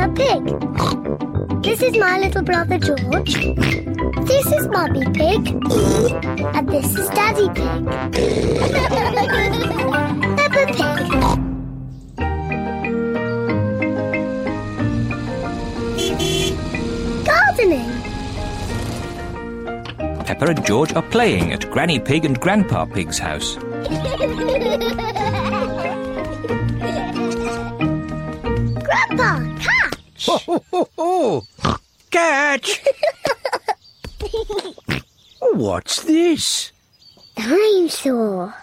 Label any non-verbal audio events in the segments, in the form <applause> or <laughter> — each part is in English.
Peppa Pig. This is my little brother George. This is Mummy Pig. And this is Daddy Pig. <laughs> Peppa Pig. Gardening. Peppa and George are playing at Granny Pig and Grandpa Pig's house. <laughs> Ho, ho, ho. Catch! <laughs> <laughs> What's this? Dinosaur.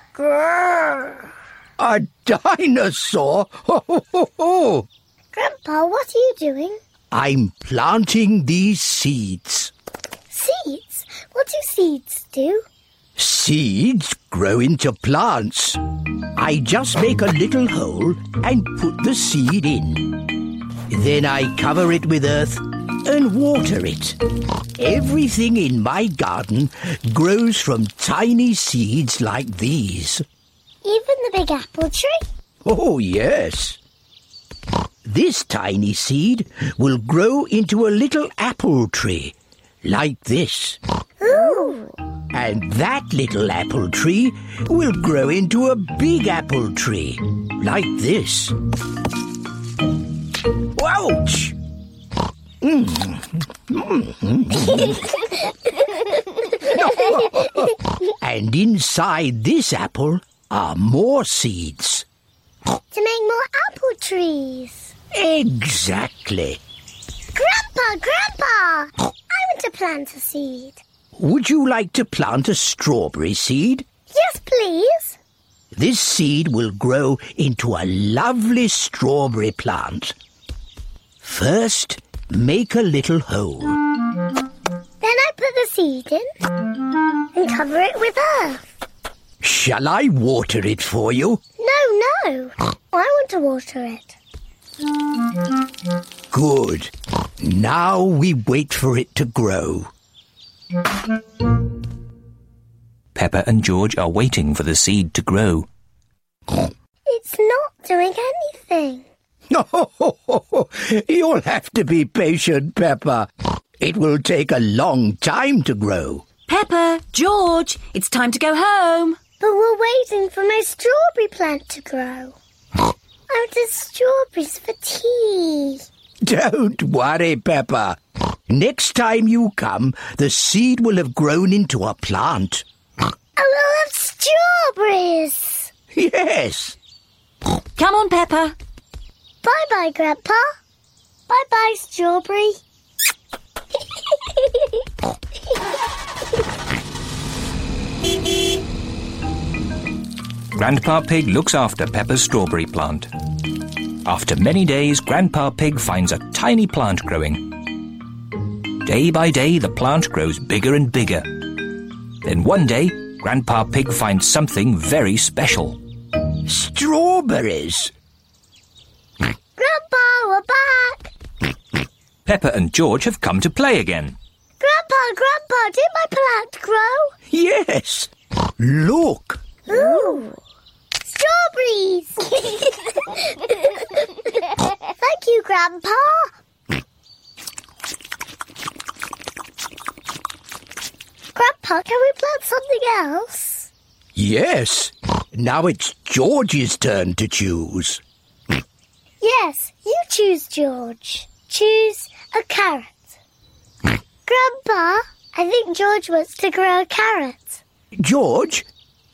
A dinosaur? Ho, ho, ho, ho. Grandpa, what are you doing? I'm planting these seeds. Seeds? What do seeds do? Seeds grow into plants. I just make a little hole and put the seed in. Then I cover it with earth and water it. Everything in my garden grows from tiny seeds like these. Even the big apple tree? Oh, yes. This tiny seed will grow into a little apple tree, like this. Ooh. And that little apple tree will grow into a big apple tree, like this. Ouch! <laughs> and inside this apple are more seeds. To make more apple trees. Exactly. Grandpa, Grandpa! I want to plant a seed. Would you like to plant a strawberry seed? Yes, please. This seed will grow into a lovely strawberry plant. First, make a little hole. Then I put the seed in and cover it with earth. Shall I water it for you? No, no. I want to water it. Good. Now we wait for it to grow. Peppa and George are waiting for the seed to grow. It's not doing anything. <laughs> You'll have to be patient, Peppa. It will take a long time to grow. Peppa, George, it's time to go home. But we're waiting for my strawberry plant to grow. <laughs> I wanted strawberries for tea. Don't worry, Peppa. Next time you come, the seed will have grown into a plant. I will have strawberries. <laughs> Yes. Come on, Peppa. Bye bye, Grandpa. Bye bye, strawberry. Grandpa Pig looks after Peppa's strawberry plant. After many days, Grandpa Pig finds a tiny plant growing. Day by day, the plant grows bigger and bigger. Then one day, Grandpa Pig finds something very special. Strawberries. Grandpa, we're back. Peppa and George have come to play again. Grandpa, Grandpa, did my plant grow? Yes. Look. Ooh. Strawberries. <laughs> Thank you, Grandpa. Grandpa, can we plant something else? Yes. Now it's George's turn to choose. Yes, you choose, George. Choose a carrot. Grandpa, I think George wants to grow a carrot. George,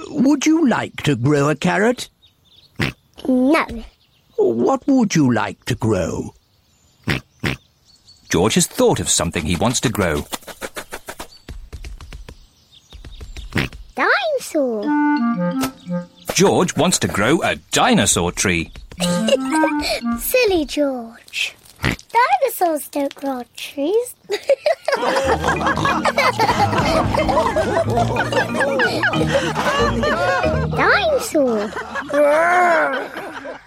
would you like to grow a carrot? No. What would you like to grow? George has thought of something he wants to grow. Dinosaur. George wants to grow a dinosaur tree. <laughs> Silly George. Dinosaurs don't grow on trees. <laughs> Dinosaur. <laughs>